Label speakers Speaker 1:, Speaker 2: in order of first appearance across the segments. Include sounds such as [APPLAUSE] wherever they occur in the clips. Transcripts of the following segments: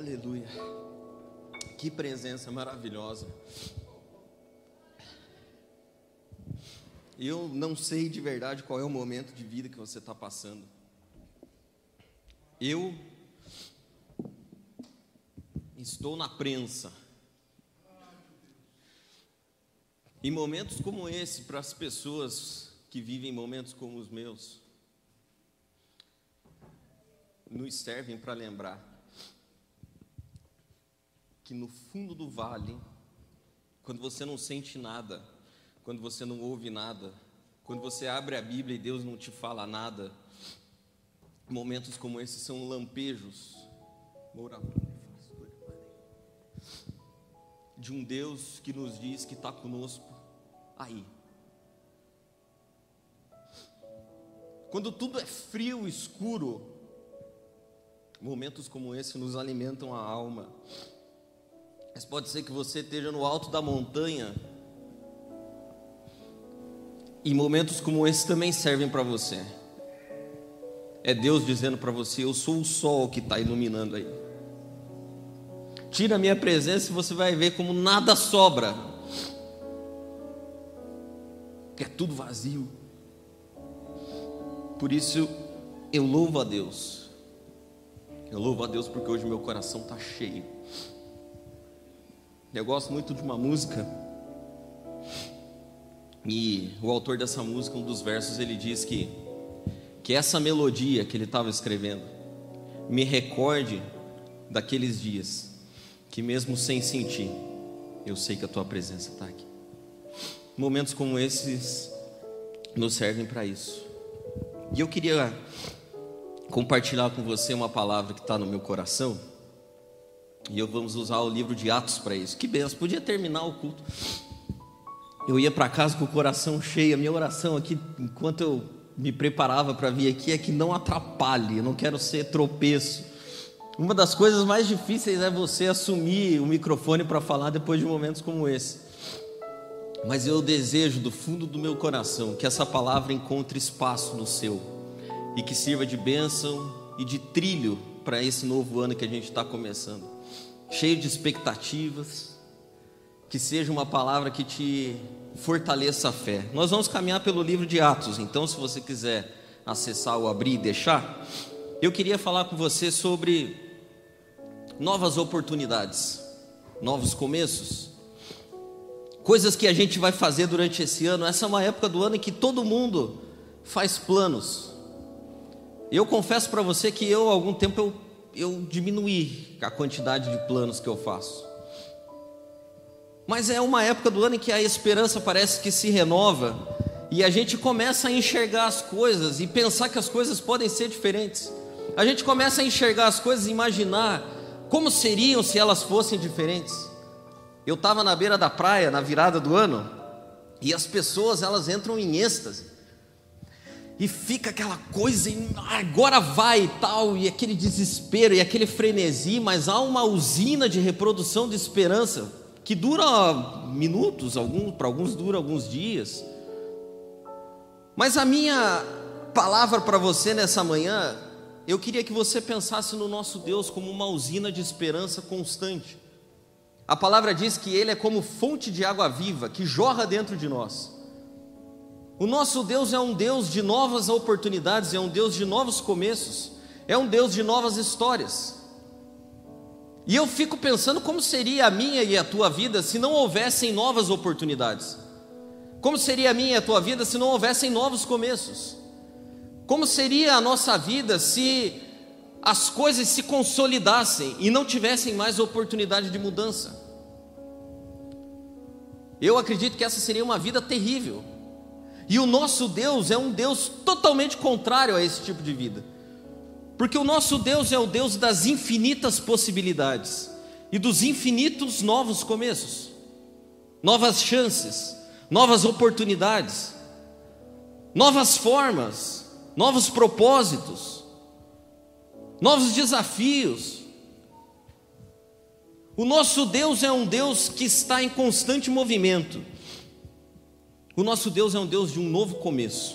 Speaker 1: Aleluia. Que presença maravilhosa. Eu não sei de verdade qual é o momento de vida que você está passando. Eu estou na prensa. Em momentos como esse, para as pessoas que vivem momentos como os meus, nos servem para lembrar que no fundo do vale, quando você não sente nada, quando você não ouve nada, quando você abre a Bíblia e Deus não te fala nada, momentos como esses são lampejos de um Deus que nos diz que está conosco aí. Quando tudo é frio, escuro, momentos como esse nos alimentam a alma. Mas pode ser que você esteja no alto da montanha. E momentos como esse também servem para você. É Deus dizendo para você: Eu sou o sol que está iluminando aí. Tira a minha presença e você vai ver como nada sobra. É tudo vazio. Por isso eu louvo a Deus. Eu louvo a Deus porque hoje meu coração está cheio. Eu gosto muito de uma música. E o autor dessa música, um dos versos, ele diz que que essa melodia que ele estava escrevendo me recorde daqueles dias que mesmo sem sentir, eu sei que a tua presença está aqui. Momentos como esses nos servem para isso. E eu queria compartilhar com você uma palavra que está no meu coração e eu vamos usar o livro de Atos para isso. Que benção, podia terminar o culto. Eu ia para casa com o coração cheio. A minha oração aqui, enquanto eu me preparava para vir aqui, é que não atrapalhe. Eu não quero ser tropeço. Uma das coisas mais difíceis é você assumir o microfone para falar depois de momentos como esse. Mas eu desejo do fundo do meu coração que essa palavra encontre espaço no seu e que sirva de bênção e de trilho para esse novo ano que a gente está começando cheio de expectativas, que seja uma palavra que te fortaleça a fé. Nós vamos caminhar pelo livro de Atos, então, se você quiser acessar ou abrir e deixar, eu queria falar com você sobre novas oportunidades, novos começos, coisas que a gente vai fazer durante esse ano. Essa é uma época do ano em que todo mundo faz planos. Eu confesso para você que eu, algum tempo, eu eu diminuir a quantidade de planos que eu faço. Mas é uma época do ano em que a esperança parece que se renova e a gente começa a enxergar as coisas e pensar que as coisas podem ser diferentes. A gente começa a enxergar as coisas e imaginar como seriam se elas fossem diferentes. Eu estava na beira da praia na virada do ano e as pessoas elas entram em êxtase e fica aquela coisa, e agora vai e tal, e aquele desespero e aquele frenesi, mas há uma usina de reprodução de esperança que dura minutos, alguns, para alguns dura alguns dias. Mas a minha palavra para você nessa manhã, eu queria que você pensasse no nosso Deus como uma usina de esperança constante. A palavra diz que Ele é como fonte de água viva que jorra dentro de nós. O nosso Deus é um Deus de novas oportunidades, é um Deus de novos começos, é um Deus de novas histórias. E eu fico pensando como seria a minha e a tua vida se não houvessem novas oportunidades. Como seria a minha e a tua vida se não houvessem novos começos? Como seria a nossa vida se as coisas se consolidassem e não tivessem mais oportunidade de mudança? Eu acredito que essa seria uma vida terrível. E o nosso Deus é um Deus totalmente contrário a esse tipo de vida. Porque o nosso Deus é o Deus das infinitas possibilidades e dos infinitos novos começos, novas chances, novas oportunidades, novas formas, novos propósitos, novos desafios. O nosso Deus é um Deus que está em constante movimento. O nosso Deus é um Deus de um novo começo.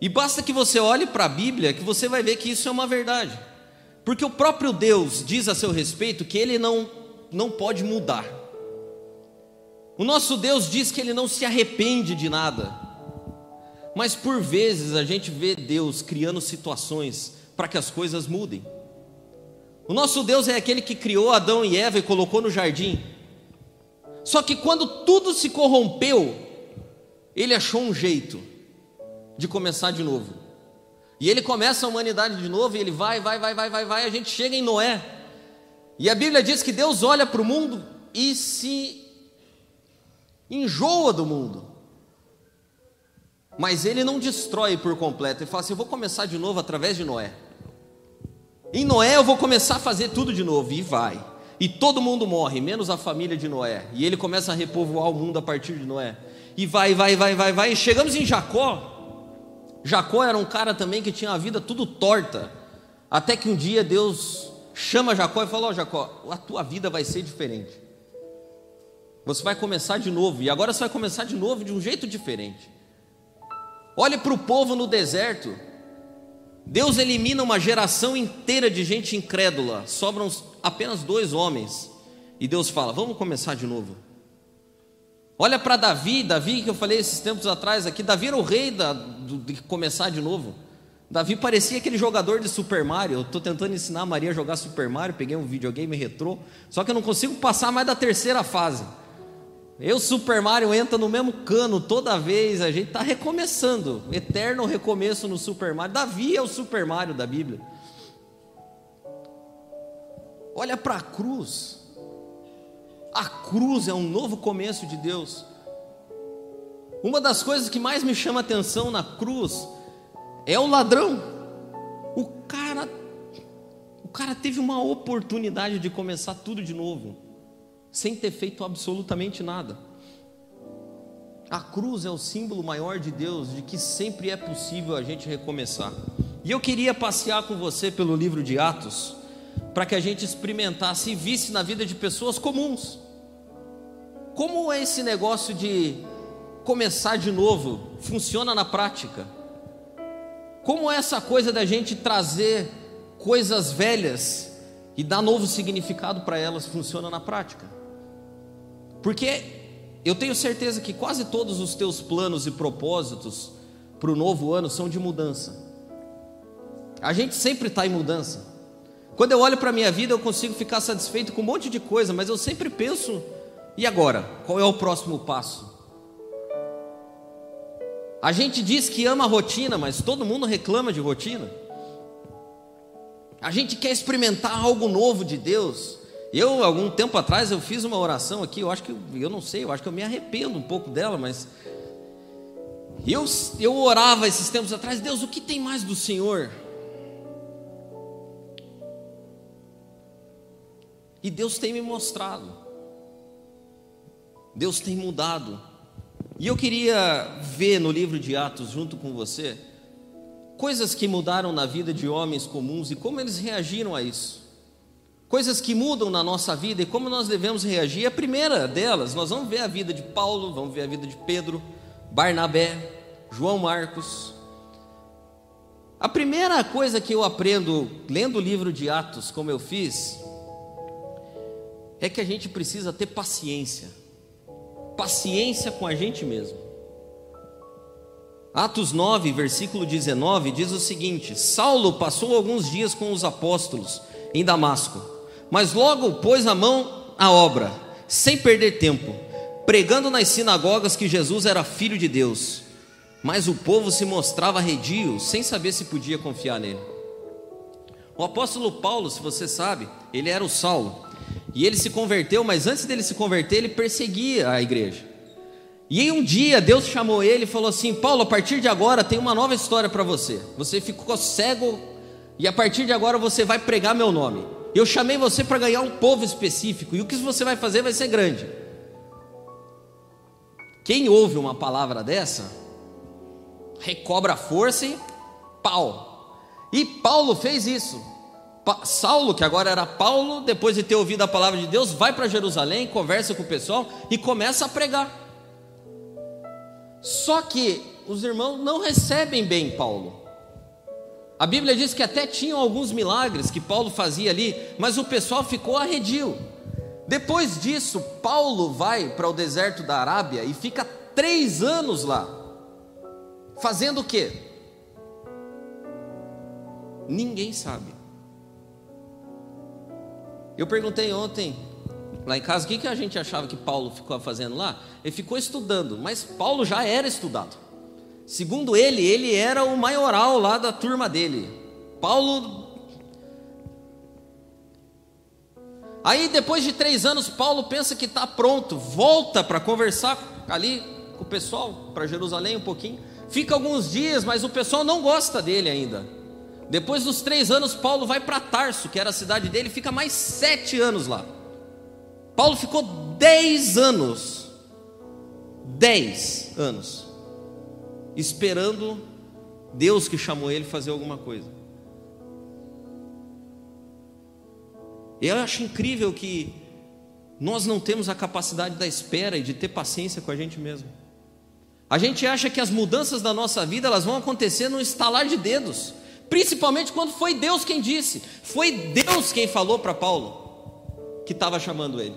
Speaker 1: E basta que você olhe para a Bíblia que você vai ver que isso é uma verdade. Porque o próprio Deus diz a seu respeito que ele não, não pode mudar. O nosso Deus diz que ele não se arrepende de nada. Mas por vezes a gente vê Deus criando situações para que as coisas mudem. O nosso Deus é aquele que criou Adão e Eva e colocou no jardim. Só que quando tudo se corrompeu, ele achou um jeito de começar de novo. E ele começa a humanidade de novo, e ele vai, vai, vai, vai, vai, vai, a gente chega em Noé. E a Bíblia diz que Deus olha para o mundo e se enjoa do mundo. Mas ele não destrói por completo, ele fala assim: eu vou começar de novo através de Noé. Em Noé eu vou começar a fazer tudo de novo, e vai. E todo mundo morre, menos a família de Noé. E ele começa a repovoar o mundo a partir de Noé. E vai, vai, vai, vai, vai. Chegamos em Jacó. Jacó era um cara também que tinha a vida tudo torta. Até que um dia Deus chama Jacó e fala: Ó oh, Jacó, a tua vida vai ser diferente. Você vai começar de novo. E agora você vai começar de novo de um jeito diferente. Olhe para o povo no deserto. Deus elimina uma geração inteira de gente incrédula. Sobram apenas dois homens. E Deus fala: Vamos começar de novo. Olha para Davi, Davi que eu falei esses tempos atrás aqui, Davi era o rei da, do, de começar de novo. Davi parecia aquele jogador de Super Mario. Eu estou tentando ensinar a Maria a jogar Super Mario, peguei um videogame retrô, só que eu não consigo passar mais da terceira fase. Eu, Super Mario, entra no mesmo cano toda vez, a gente está recomeçando, eterno recomeço no Super Mario. Davi é o Super Mario da Bíblia. Olha para a cruz. A cruz é um novo começo de Deus. Uma das coisas que mais me chama atenção na cruz é o ladrão. O cara o cara teve uma oportunidade de começar tudo de novo, sem ter feito absolutamente nada. A cruz é o símbolo maior de Deus, de que sempre é possível a gente recomeçar. E eu queria passear com você pelo livro de Atos, para que a gente experimentasse e visse na vida de pessoas comuns como é esse negócio de começar de novo funciona na prática? Como é essa coisa da gente trazer coisas velhas e dar novo significado para elas funciona na prática? Porque eu tenho certeza que quase todos os teus planos e propósitos para o novo ano são de mudança. A gente sempre está em mudança. Quando eu olho para a minha vida, eu consigo ficar satisfeito com um monte de coisa, mas eu sempre penso e agora? Qual é o próximo passo? A gente diz que ama a rotina, mas todo mundo reclama de rotina. A gente quer experimentar algo novo de Deus. Eu, algum tempo atrás, eu fiz uma oração aqui, eu acho que, eu não sei, eu acho que eu me arrependo um pouco dela, mas eu, eu orava esses tempos atrás, Deus, o que tem mais do Senhor? E Deus tem me mostrado. Deus tem mudado. E eu queria ver no livro de Atos, junto com você, coisas que mudaram na vida de homens comuns e como eles reagiram a isso. Coisas que mudam na nossa vida e como nós devemos reagir. A primeira delas, nós vamos ver a vida de Paulo, vamos ver a vida de Pedro, Barnabé, João Marcos. A primeira coisa que eu aprendo lendo o livro de Atos, como eu fiz, é que a gente precisa ter paciência paciência com a gente mesmo. Atos 9, versículo 19 diz o seguinte: Saulo passou alguns dias com os apóstolos em Damasco, mas logo pôs a mão à obra, sem perder tempo, pregando nas sinagogas que Jesus era filho de Deus. Mas o povo se mostrava redio, sem saber se podia confiar nele. O apóstolo Paulo, se você sabe, ele era o Saulo. E ele se converteu, mas antes dele se converter, ele perseguia a igreja. E em um dia Deus chamou ele e falou assim: Paulo, a partir de agora tem uma nova história para você. Você ficou cego e a partir de agora você vai pregar meu nome. Eu chamei você para ganhar um povo específico e o que você vai fazer vai ser grande. Quem ouve uma palavra dessa, recobra a força e pau. E Paulo fez isso. Saulo, que agora era Paulo, depois de ter ouvido a palavra de Deus, vai para Jerusalém, conversa com o pessoal e começa a pregar. Só que os irmãos não recebem bem Paulo. A Bíblia diz que até tinham alguns milagres que Paulo fazia ali, mas o pessoal ficou arredio. Depois disso, Paulo vai para o deserto da Arábia e fica três anos lá, fazendo o quê? Ninguém sabe. Eu perguntei ontem, lá em casa, o que, que a gente achava que Paulo ficou fazendo lá? Ele ficou estudando, mas Paulo já era estudado. Segundo ele, ele era o maioral lá da turma dele. Paulo. Aí, depois de três anos, Paulo pensa que está pronto, volta para conversar ali com o pessoal, para Jerusalém um pouquinho. Fica alguns dias, mas o pessoal não gosta dele ainda. Depois dos três anos, Paulo vai para Tarso, que era a cidade dele, fica mais sete anos lá. Paulo ficou dez anos. Dez anos esperando Deus que chamou ele fazer alguma coisa. Eu acho incrível que nós não temos a capacidade da espera e de ter paciência com a gente mesmo. A gente acha que as mudanças da nossa vida elas vão acontecer no estalar de dedos, principalmente quando foi Deus quem disse, foi Deus quem falou para Paulo que estava chamando ele.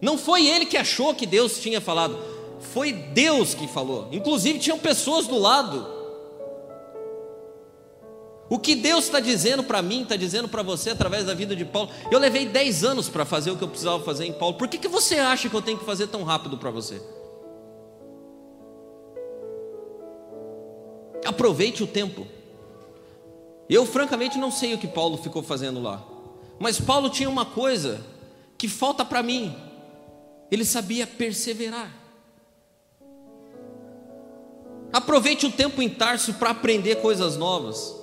Speaker 1: Não foi ele que achou que Deus tinha falado, foi Deus que falou. Inclusive, tinham pessoas do lado. O que Deus está dizendo para mim, está dizendo para você através da vida de Paulo. Eu levei 10 anos para fazer o que eu precisava fazer em Paulo. Por que, que você acha que eu tenho que fazer tão rápido para você? Aproveite o tempo. Eu, francamente, não sei o que Paulo ficou fazendo lá. Mas Paulo tinha uma coisa que falta para mim: ele sabia perseverar. Aproveite o tempo em Tarso para aprender coisas novas.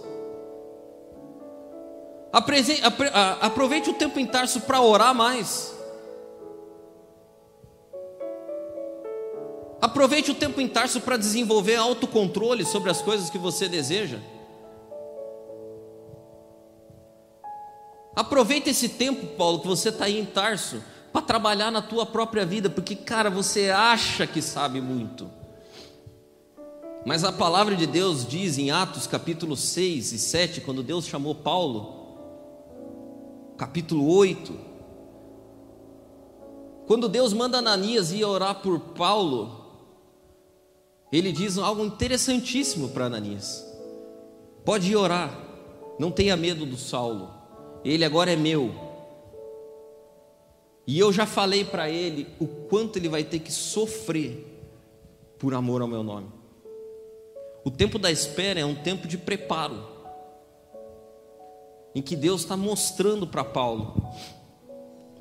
Speaker 1: Aproveite o tempo em Tarso para orar mais. Aproveite o tempo em Tarso para desenvolver autocontrole sobre as coisas que você deseja. Aproveite esse tempo, Paulo, que você está aí em Tarso, para trabalhar na tua própria vida, porque, cara, você acha que sabe muito. Mas a palavra de Deus diz em Atos capítulo 6 e 7, quando Deus chamou Paulo, capítulo 8, quando Deus manda Ananias ir orar por Paulo, ele diz algo interessantíssimo para Ananias: pode ir orar, não tenha medo do Saulo, ele agora é meu. E eu já falei para ele o quanto ele vai ter que sofrer por amor ao meu nome. O tempo da espera é um tempo de preparo, em que Deus está mostrando para Paulo: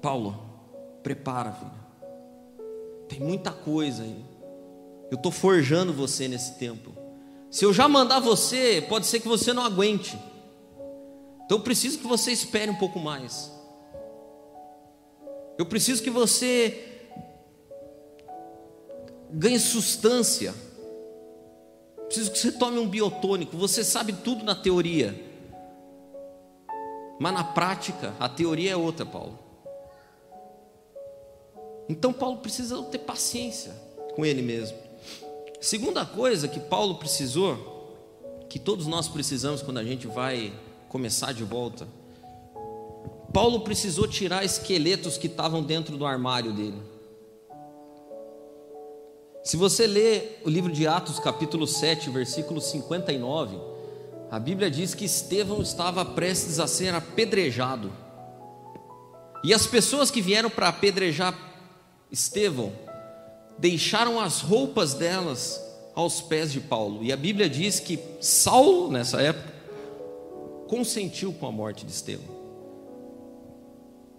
Speaker 1: Paulo, prepara, filho. Tem muita coisa aí. Eu estou forjando você nesse tempo. Se eu já mandar você, pode ser que você não aguente. Então eu preciso que você espere um pouco mais. Eu preciso que você ganhe substância Preciso que você tome um biotônico. Você sabe tudo na teoria. Mas na prática, a teoria é outra, Paulo. Então Paulo precisa ter paciência com ele mesmo. Segunda coisa que Paulo precisou, que todos nós precisamos quando a gente vai começar de volta. Paulo precisou tirar esqueletos que estavam dentro do armário dele. Se você ler o livro de Atos, capítulo 7, versículo 59, a Bíblia diz que Estevão estava prestes a ser apedrejado. E as pessoas que vieram para apedrejar Estevão deixaram as roupas delas aos pés de Paulo. E a Bíblia diz que Saulo, nessa época, consentiu com a morte de Estevão.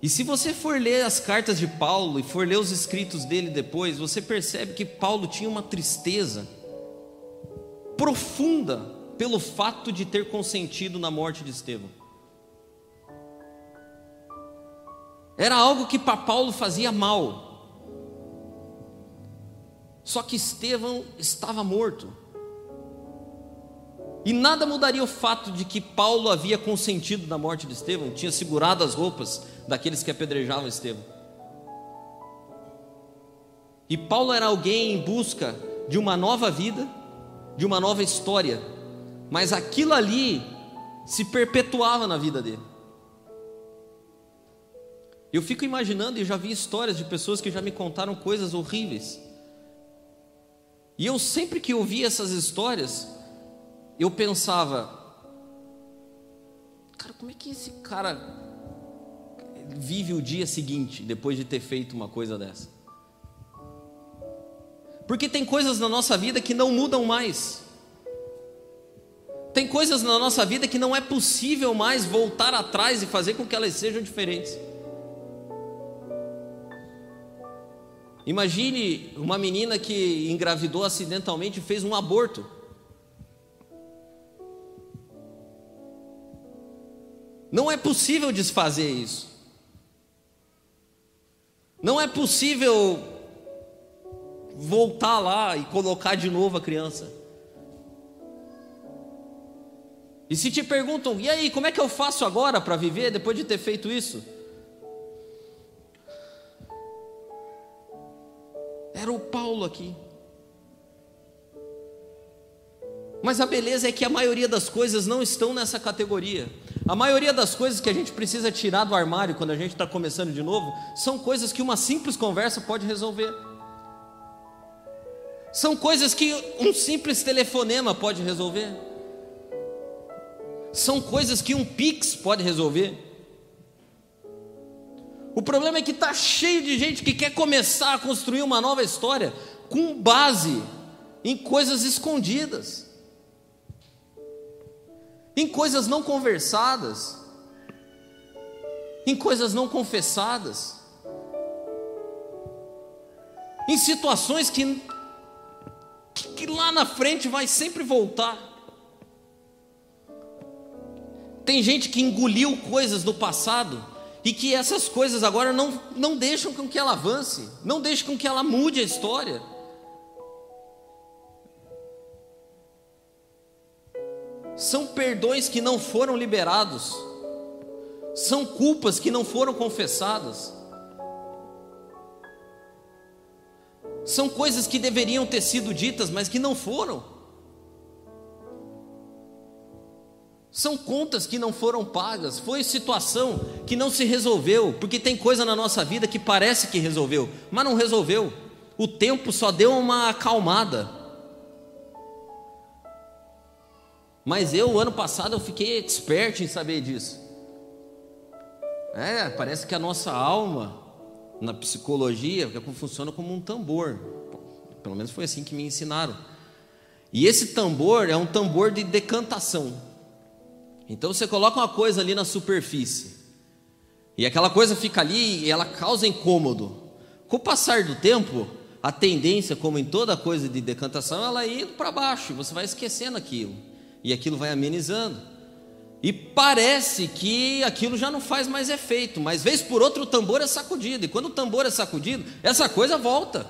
Speaker 1: E se você for ler as cartas de Paulo e for ler os escritos dele depois, você percebe que Paulo tinha uma tristeza profunda pelo fato de ter consentido na morte de Estevão. Era algo que para Paulo fazia mal. Só que Estevão estava morto. E nada mudaria o fato de que Paulo havia consentido na morte de Estevão, tinha segurado as roupas daqueles que apedrejavam Estevão. E Paulo era alguém em busca de uma nova vida, de uma nova história, mas aquilo ali se perpetuava na vida dele. Eu fico imaginando e já vi histórias de pessoas que já me contaram coisas horríveis. E eu sempre que ouvia essas histórias, eu pensava, cara, como é que esse cara vive o dia seguinte depois de ter feito uma coisa dessa? Porque tem coisas na nossa vida que não mudam mais. Tem coisas na nossa vida que não é possível mais voltar atrás e fazer com que elas sejam diferentes. Imagine uma menina que engravidou acidentalmente e fez um aborto. Não é possível desfazer isso. Não é possível voltar lá e colocar de novo a criança. E se te perguntam, e aí, como é que eu faço agora para viver depois de ter feito isso? Era o Paulo aqui. Mas a beleza é que a maioria das coisas não estão nessa categoria. A maioria das coisas que a gente precisa tirar do armário quando a gente está começando de novo são coisas que uma simples conversa pode resolver. São coisas que um simples telefonema pode resolver. São coisas que um Pix pode resolver. O problema é que está cheio de gente que quer começar a construir uma nova história com base em coisas escondidas, em coisas não conversadas, em coisas não confessadas, em situações que, que lá na frente vai sempre voltar. Tem gente que engoliu coisas do passado e que essas coisas agora não, não deixam com que ela avance, não deixam com que ela mude a história. São perdões que não foram liberados, são culpas que não foram confessadas, são coisas que deveriam ter sido ditas, mas que não foram. São contas que não foram pagas, foi situação que não se resolveu, porque tem coisa na nossa vida que parece que resolveu, mas não resolveu. O tempo só deu uma acalmada. Mas eu, ano passado, eu fiquei expert em saber disso. É, parece que a nossa alma, na psicologia, funciona como um tambor. Pelo menos foi assim que me ensinaram. E esse tambor é um tambor de decantação. Então você coloca uma coisa ali na superfície, e aquela coisa fica ali e ela causa incômodo. Com o passar do tempo, a tendência, como em toda coisa de decantação, ela é indo para baixo, você vai esquecendo aquilo, e aquilo vai amenizando. E parece que aquilo já não faz mais efeito, mas vez por outra o tambor é sacudido, e quando o tambor é sacudido, essa coisa volta.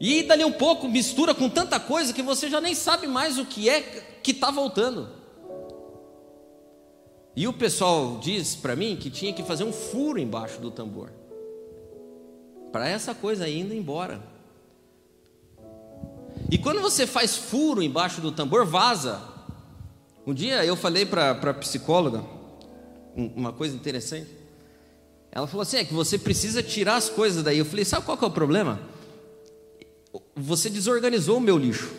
Speaker 1: E dali um pouco mistura com tanta coisa que você já nem sabe mais o que é que está voltando. E o pessoal diz para mim que tinha que fazer um furo embaixo do tambor. Para essa coisa ainda embora. E quando você faz furo embaixo do tambor, vaza. Um dia eu falei para a psicóloga uma coisa interessante. Ela falou assim: é que você precisa tirar as coisas daí. Eu falei: sabe qual que é o problema? Você desorganizou o meu lixo.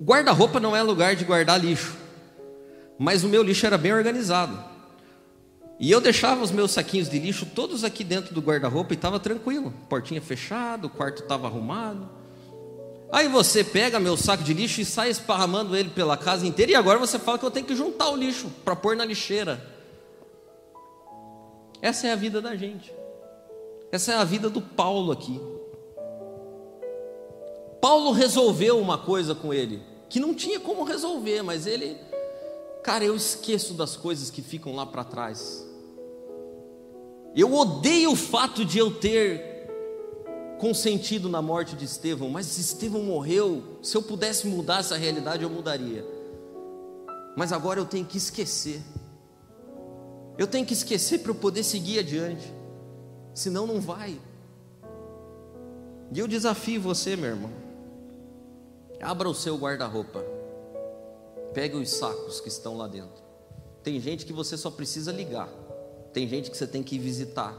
Speaker 1: Guarda-roupa não é lugar de guardar lixo mas o meu lixo era bem organizado. E eu deixava os meus saquinhos de lixo todos aqui dentro do guarda-roupa e estava tranquilo. Portinha fechada, o quarto estava arrumado. Aí você pega meu saco de lixo e sai esparramando ele pela casa inteira, e agora você fala que eu tenho que juntar o lixo para pôr na lixeira. Essa é a vida da gente. Essa é a vida do Paulo aqui. Paulo resolveu uma coisa com ele, que não tinha como resolver, mas ele Cara, eu esqueço das coisas que ficam lá para trás. Eu odeio o fato de eu ter consentido na morte de Estevão, mas Estevão morreu, se eu pudesse mudar essa realidade, eu mudaria. Mas agora eu tenho que esquecer. Eu tenho que esquecer para eu poder seguir adiante. Senão não vai. E eu desafio você, meu irmão. Abra o seu guarda-roupa. Pegue os sacos que estão lá dentro. Tem gente que você só precisa ligar. Tem gente que você tem que visitar.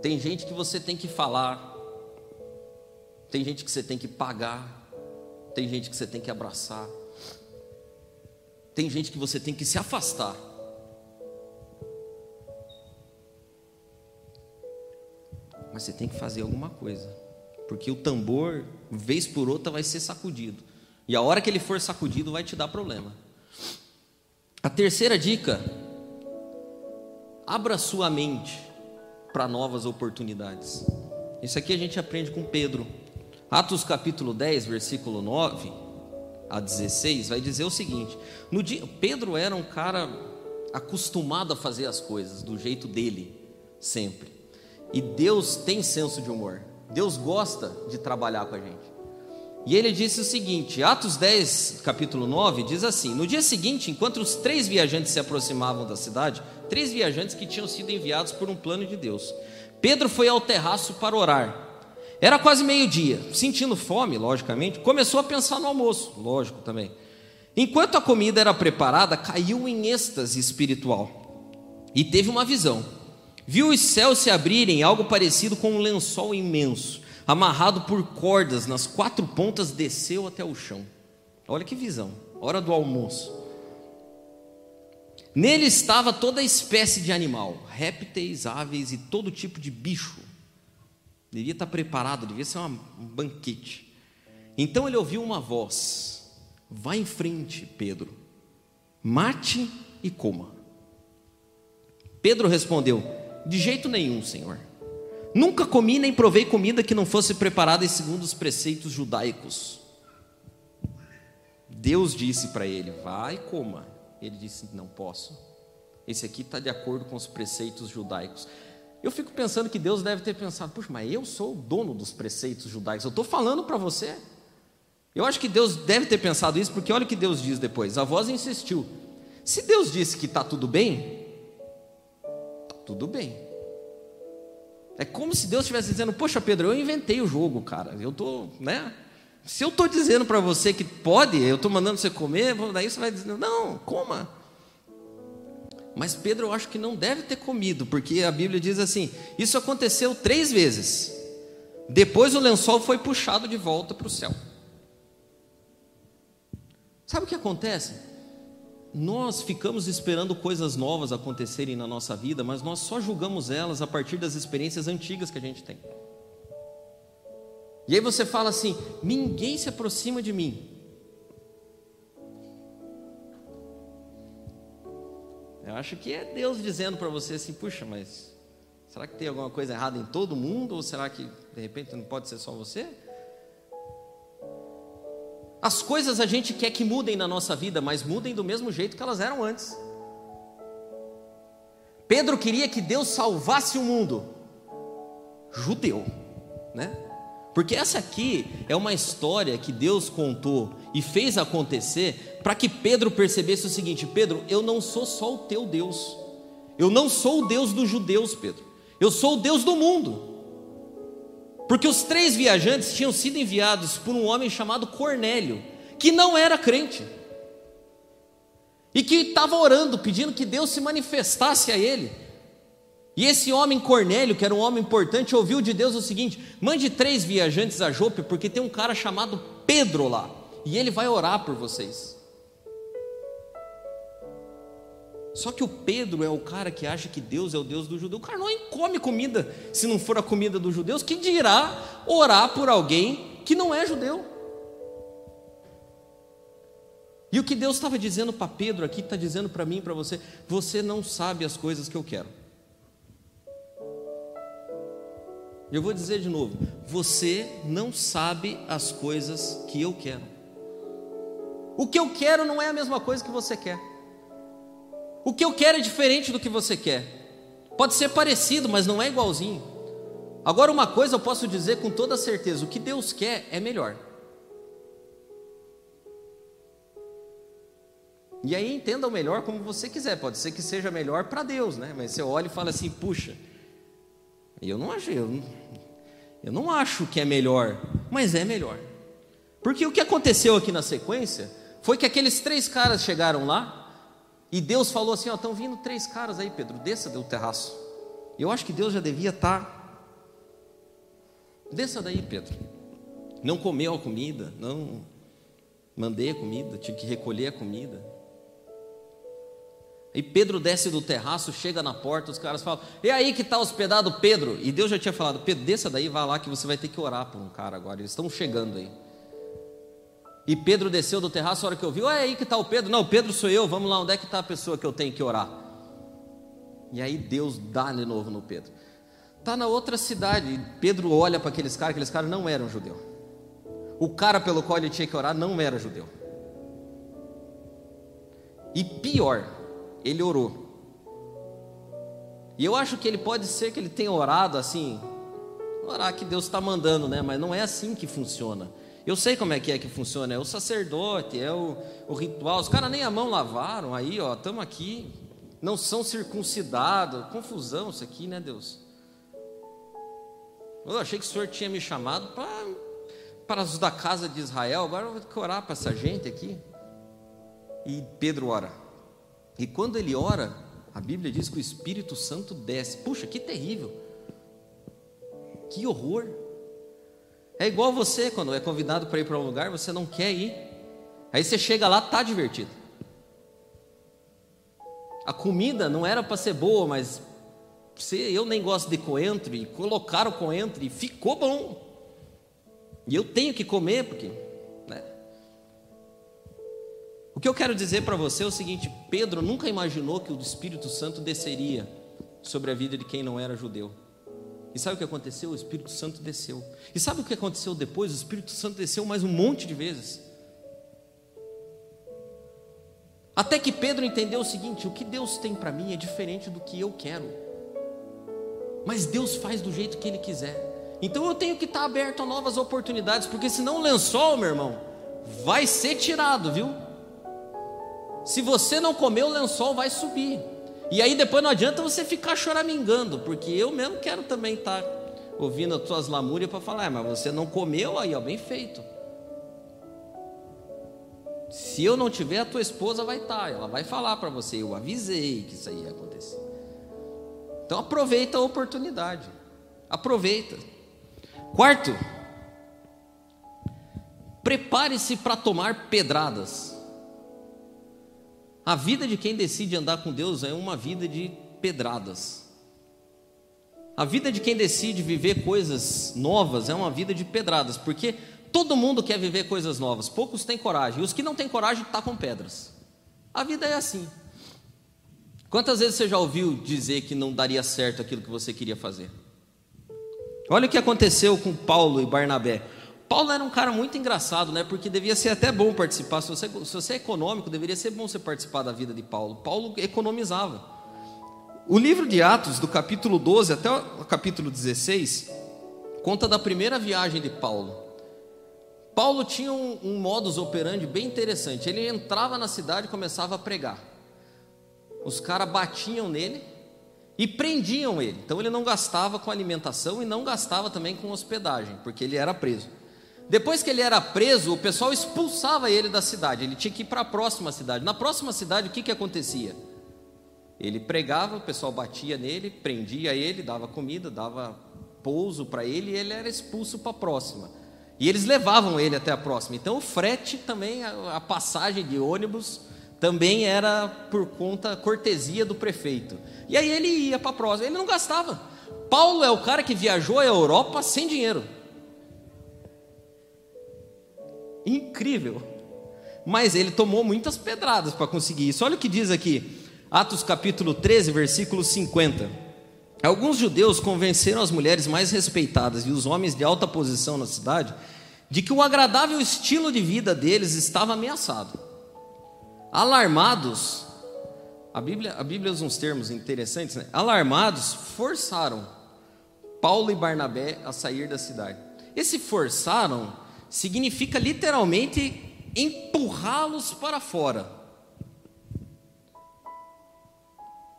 Speaker 1: Tem gente que você tem que falar. Tem gente que você tem que pagar. Tem gente que você tem que abraçar. Tem gente que você tem que se afastar. Mas você tem que fazer alguma coisa. Porque o tambor, vez por outra, vai ser sacudido. E a hora que ele for sacudido, vai te dar problema. A terceira dica: abra sua mente para novas oportunidades. Isso aqui a gente aprende com Pedro. Atos capítulo 10, versículo 9 a 16, vai dizer o seguinte: no dia, Pedro era um cara acostumado a fazer as coisas do jeito dele, sempre. E Deus tem senso de humor. Deus gosta de trabalhar com a gente. E ele disse o seguinte: Atos 10, capítulo 9, diz assim: No dia seguinte, enquanto os três viajantes se aproximavam da cidade, três viajantes que tinham sido enviados por um plano de Deus, Pedro foi ao terraço para orar. Era quase meio-dia, sentindo fome, logicamente, começou a pensar no almoço, lógico também. Enquanto a comida era preparada, caiu em êxtase espiritual e teve uma visão. Viu os céus se abrirem, algo parecido com um lençol imenso amarrado por cordas nas quatro pontas, desceu até o chão. Olha que visão, hora do almoço. Nele estava toda espécie de animal, répteis, aves e todo tipo de bicho. Devia estar preparado, devia ser um banquete. Então ele ouviu uma voz: Vá em frente, Pedro, mate e coma. Pedro respondeu: De jeito nenhum, Senhor. Nunca comi nem provei comida que não fosse preparada segundo os preceitos judaicos. Deus disse para ele: Vai e coma. Ele disse: Não posso. Esse aqui está de acordo com os preceitos judaicos. Eu fico pensando que Deus deve ter pensado: Puxa, mas eu sou o dono dos preceitos judaicos. Eu estou falando para você. Eu acho que Deus deve ter pensado isso, porque olha o que Deus diz depois. A voz insistiu: Se Deus disse que está tudo bem, está tudo bem. É como se Deus estivesse dizendo: Poxa, Pedro, eu inventei o jogo, cara. Eu tô, né? Se eu estou dizendo para você que pode, eu estou mandando você comer, daí você vai dizer: Não, coma. Mas Pedro, eu acho que não deve ter comido, porque a Bíblia diz assim: Isso aconteceu três vezes. Depois o lençol foi puxado de volta para o céu. Sabe o que acontece? Nós ficamos esperando coisas novas acontecerem na nossa vida, mas nós só julgamos elas a partir das experiências antigas que a gente tem. E aí você fala assim: ninguém se aproxima de mim. Eu acho que é Deus dizendo para você assim: puxa, mas será que tem alguma coisa errada em todo mundo? Ou será que de repente não pode ser só você? As coisas a gente quer que mudem na nossa vida, mas mudem do mesmo jeito que elas eram antes. Pedro queria que Deus salvasse o mundo judeu, né? Porque essa aqui é uma história que Deus contou e fez acontecer para que Pedro percebesse o seguinte: Pedro, eu não sou só o teu Deus, eu não sou o Deus dos judeus, Pedro, eu sou o Deus do mundo. Porque os três viajantes tinham sido enviados por um homem chamado Cornélio, que não era crente, e que estava orando, pedindo que Deus se manifestasse a ele. E esse homem Cornélio, que era um homem importante, ouviu de Deus o seguinte: mande três viajantes a Jope, porque tem um cara chamado Pedro lá, e ele vai orar por vocês. Só que o Pedro é o cara que acha que Deus é o Deus do judeu. O cara não come comida se não for a comida dos judeus. Que dirá orar por alguém que não é judeu? E o que Deus estava dizendo para Pedro aqui, está dizendo para mim e para você: você não sabe as coisas que eu quero. Eu vou dizer de novo: você não sabe as coisas que eu quero. O que eu quero não é a mesma coisa que você quer. O que eu quero é diferente do que você quer. Pode ser parecido, mas não é igualzinho. Agora, uma coisa eu posso dizer com toda certeza: o que Deus quer é melhor. E aí entenda o melhor como você quiser. Pode ser que seja melhor para Deus, né? Mas você olha e fala assim: puxa, eu não acho, eu eu não acho que é melhor, mas é melhor. Porque o que aconteceu aqui na sequência foi que aqueles três caras chegaram lá e Deus falou assim: estão vindo três caras aí, Pedro, desça do terraço. Eu acho que Deus já devia estar. Tá... Desça daí, Pedro. Não comeu a comida, não mandei a comida, tive que recolher a comida. E Pedro desce do terraço, chega na porta, os caras falam: E aí que está hospedado Pedro? E Deus já tinha falado: Pedro, desça daí, vá lá que você vai ter que orar por um cara agora. Eles estão chegando aí. E Pedro desceu do terraço, a hora que eu vi, é aí que está o Pedro. Não, Pedro sou eu, vamos lá, onde é que está a pessoa que eu tenho que orar? E aí Deus dá de novo no Pedro. Está na outra cidade. Pedro olha para aqueles caras, aqueles caras não eram judeus. O cara pelo qual ele tinha que orar não era judeu. E pior, ele orou. E eu acho que ele pode ser que ele tenha orado assim, orar que Deus está mandando, né? Mas não é assim que funciona. Eu sei como é que é que funciona, é o sacerdote, é o, o ritual. Os caras nem a mão lavaram, aí, ó, estamos aqui, não são circuncidados. Confusão isso aqui, né, Deus? Eu achei que o Senhor tinha me chamado para, para os da casa de Israel, agora eu vou orar para essa gente aqui. E Pedro ora. E quando ele ora, a Bíblia diz que o Espírito Santo desce. Puxa, que terrível! Que horror! É igual você, quando é convidado para ir para um lugar, você não quer ir. Aí você chega lá, tá divertido. A comida não era para ser boa, mas você, eu nem gosto de coentro, e colocaram coentro e ficou bom. E eu tenho que comer, porque o que eu quero dizer para você é o seguinte: Pedro nunca imaginou que o Espírito Santo desceria sobre a vida de quem não era judeu. E sabe o que aconteceu? O Espírito Santo desceu. E sabe o que aconteceu depois? O Espírito Santo desceu mais um monte de vezes. Até que Pedro entendeu o seguinte: o que Deus tem para mim é diferente do que eu quero. Mas Deus faz do jeito que Ele quiser. Então eu tenho que estar aberto a novas oportunidades, porque senão o lençol, meu irmão, vai ser tirado, viu? Se você não comer, o lençol vai subir. E aí depois não adianta você ficar choramingando, porque eu mesmo quero também estar tá ouvindo as tuas lamúrias para falar, ah, mas você não comeu aí, ó, bem feito. Se eu não tiver, a tua esposa vai estar, tá, ela vai falar para você, eu avisei que isso aí ia acontecer. Então aproveita a oportunidade. Aproveita. Quarto, prepare-se para tomar pedradas. A vida de quem decide andar com Deus é uma vida de pedradas. A vida de quem decide viver coisas novas é uma vida de pedradas, porque todo mundo quer viver coisas novas, poucos têm coragem, e os que não têm coragem com pedras. A vida é assim. Quantas vezes você já ouviu dizer que não daria certo aquilo que você queria fazer? Olha o que aconteceu com Paulo e Barnabé. Paulo era um cara muito engraçado, né? Porque devia ser até bom participar. Se você, se você é econômico, deveria ser bom você participar da vida de Paulo. Paulo economizava. O livro de Atos, do capítulo 12 até o capítulo 16, conta da primeira viagem de Paulo. Paulo tinha um, um modus operandi bem interessante. Ele entrava na cidade e começava a pregar. Os caras batiam nele e prendiam ele. Então ele não gastava com alimentação e não gastava também com hospedagem, porque ele era preso. Depois que ele era preso, o pessoal expulsava ele da cidade. Ele tinha que ir para a próxima cidade. Na próxima cidade, o que, que acontecia? Ele pregava, o pessoal batia nele, prendia ele, dava comida, dava pouso para ele e ele era expulso para a próxima. E eles levavam ele até a próxima. Então o frete também, a passagem de ônibus, também era por conta cortesia do prefeito. E aí ele ia para a próxima, ele não gastava. Paulo é o cara que viajou à Europa sem dinheiro. Incrível. Mas ele tomou muitas pedradas para conseguir isso. Olha o que diz aqui, Atos capítulo 13, versículo 50. Alguns judeus convenceram as mulheres mais respeitadas e os homens de alta posição na cidade de que o agradável estilo de vida deles estava ameaçado. Alarmados, a Bíblia, a Bíblia usa uns termos interessantes, né? Alarmados, forçaram Paulo e Barnabé a sair da cidade. Esse forçaram significa literalmente empurrá-los para fora.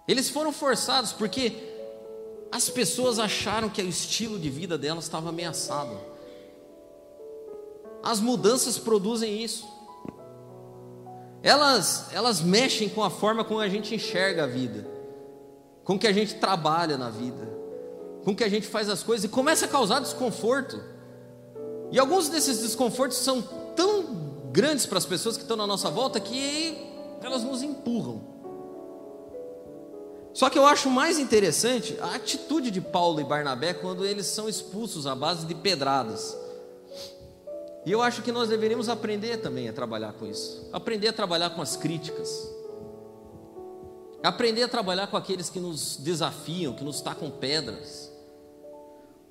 Speaker 1: Eles foram forçados porque as pessoas acharam que o estilo de vida delas estava ameaçado. As mudanças produzem isso. Elas, elas mexem com a forma como a gente enxerga a vida, com que a gente trabalha na vida, com que a gente faz as coisas e começa a causar desconforto. E alguns desses desconfortos são tão grandes para as pessoas que estão na nossa volta que elas nos empurram. Só que eu acho mais interessante a atitude de Paulo e Barnabé quando eles são expulsos à base de pedradas. E eu acho que nós deveríamos aprender também a trabalhar com isso. Aprender a trabalhar com as críticas. Aprender a trabalhar com aqueles que nos desafiam, que nos tacam pedras.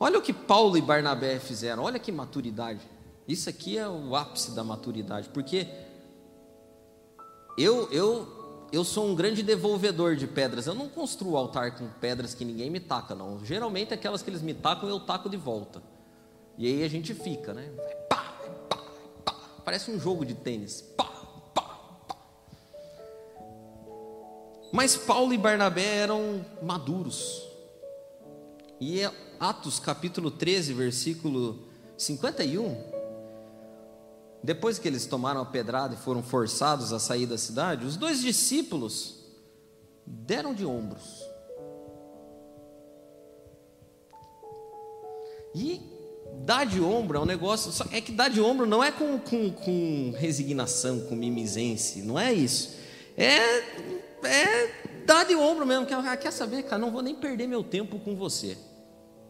Speaker 1: Olha o que Paulo e Barnabé fizeram, olha que maturidade. Isso aqui é o ápice da maturidade, porque eu, eu eu sou um grande devolvedor de pedras. Eu não construo altar com pedras que ninguém me taca, não. Geralmente aquelas que eles me tacam, eu taco de volta. E aí a gente fica, né? Pá, pá, pá. Parece um jogo de tênis. Pá, pá, pá. Mas Paulo e Barnabé eram maduros. E é Atos capítulo 13, versículo 51 depois que eles tomaram a pedrada e foram forçados a sair da cidade, os dois discípulos deram de ombros. E dar de ombro é um negócio. É que dar de ombro não é com, com, com resignação, com mimizense, não é isso. É, é dar de ombro mesmo. Quer, quer saber, cara? Não vou nem perder meu tempo com você.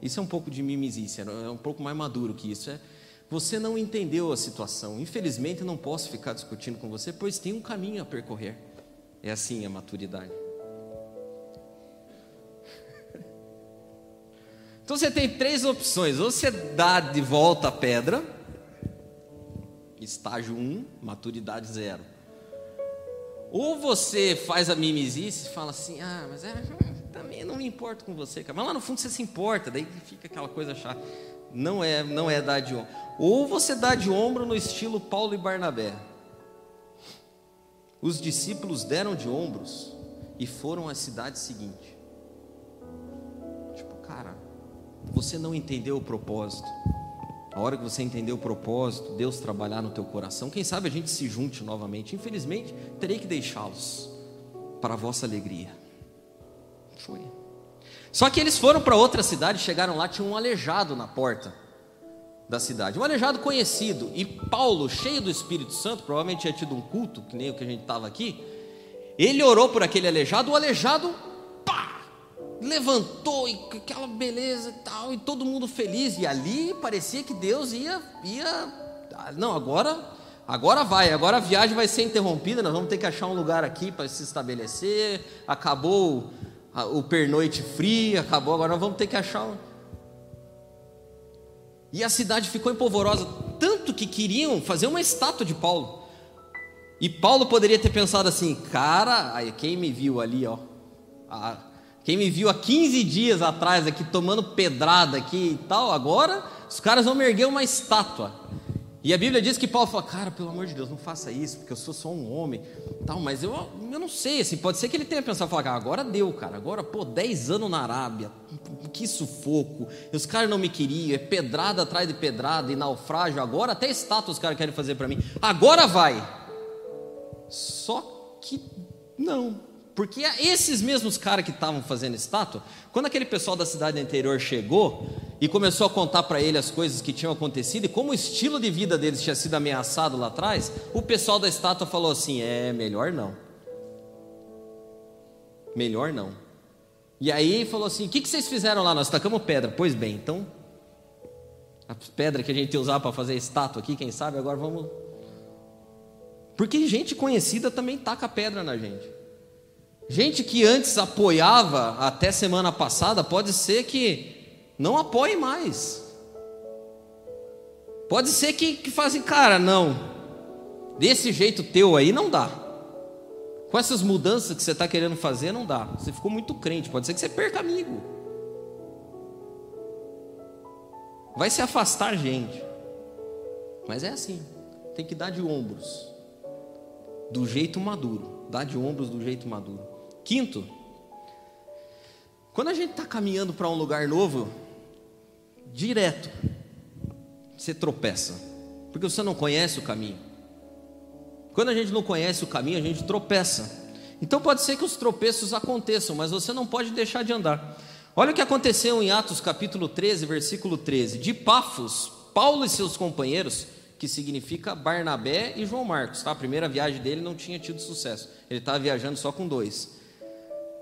Speaker 1: Isso é um pouco de mimizice, é um pouco mais maduro que isso. É, você não entendeu a situação. Infelizmente, não posso ficar discutindo com você, pois tem um caminho a percorrer. É assim a maturidade. [LAUGHS] Então você tem três opções: ou você dá de volta a pedra, estágio 1, um, maturidade zero. Ou você faz a mimizice e fala assim: ah, mas é, também não me importo com você, cara. Mas lá no fundo você se importa, daí fica aquela coisa chata. Não é, não é dar de ombro. Ou você dá de ombro no estilo Paulo e Barnabé. Os discípulos deram de ombros e foram à cidade seguinte. Tipo, cara, você não entendeu o propósito. A hora que você entender o propósito, Deus trabalhar no teu coração, quem sabe a gente se junte novamente. Infelizmente, terei que deixá-los para a vossa alegria. Foi. Só que eles foram para outra cidade, chegaram lá, tinha um aleijado na porta da cidade. Um aleijado conhecido. E Paulo, cheio do Espírito Santo, provavelmente tinha tido um culto, que nem o que a gente estava aqui. Ele orou por aquele aleijado, o aleijado, pá, levantou e aquela beleza e tal, e todo mundo feliz. E ali parecia que Deus ia, ia, não, agora, agora vai, agora a viagem vai ser interrompida. Nós vamos ter que achar um lugar aqui para se estabelecer. Acabou o pernoite frio, acabou, agora nós vamos ter que achar um e a cidade ficou empolvorosa, tanto que queriam fazer uma estátua de Paulo. E Paulo poderia ter pensado assim: cara, aí, quem me viu ali, ó, quem me viu há 15 dias atrás aqui tomando pedrada aqui e tal, agora os caras vão erguer uma estátua. E a Bíblia diz que Paulo fala, cara, pelo amor de Deus, não faça isso, porque eu sou só um homem, tal, mas eu, eu não sei, assim, pode ser que ele tenha pensado, falar, ah, agora deu, cara, agora, pô, 10 anos na Arábia, que sufoco, os caras não me queriam, é pedrada atrás de pedrada e naufrágio, agora até estátua os caras querem fazer para mim, agora vai. Só que não, porque esses mesmos caras que estavam fazendo estátua, quando aquele pessoal da cidade interior chegou, e começou a contar para ele as coisas que tinham acontecido e como o estilo de vida deles tinha sido ameaçado lá atrás, o pessoal da estátua falou assim: é melhor não. Melhor não. E aí falou assim: o que, que vocês fizeram lá? Nós tacamos pedra. Pois bem, então, a pedra que a gente usava para fazer estátua aqui, quem sabe, agora vamos. Porque gente conhecida também taca pedra na gente. Gente que antes apoiava até semana passada, pode ser que não apoie mais. Pode ser que, que fazem, cara, não, desse jeito teu aí não dá. Com essas mudanças que você está querendo fazer, não dá. Você ficou muito crente, pode ser que você perca amigo. Vai se afastar gente. Mas é assim, tem que dar de ombros, do jeito maduro. Dar de ombros do jeito maduro. Quinto, quando a gente está caminhando para um lugar novo, direto, você tropeça. Porque você não conhece o caminho. Quando a gente não conhece o caminho, a gente tropeça. Então pode ser que os tropeços aconteçam, mas você não pode deixar de andar. Olha o que aconteceu em Atos capítulo 13, versículo 13. De Pafos, Paulo e seus companheiros, que significa Barnabé e João Marcos, tá? A primeira viagem dele não tinha tido sucesso. Ele estava viajando só com dois.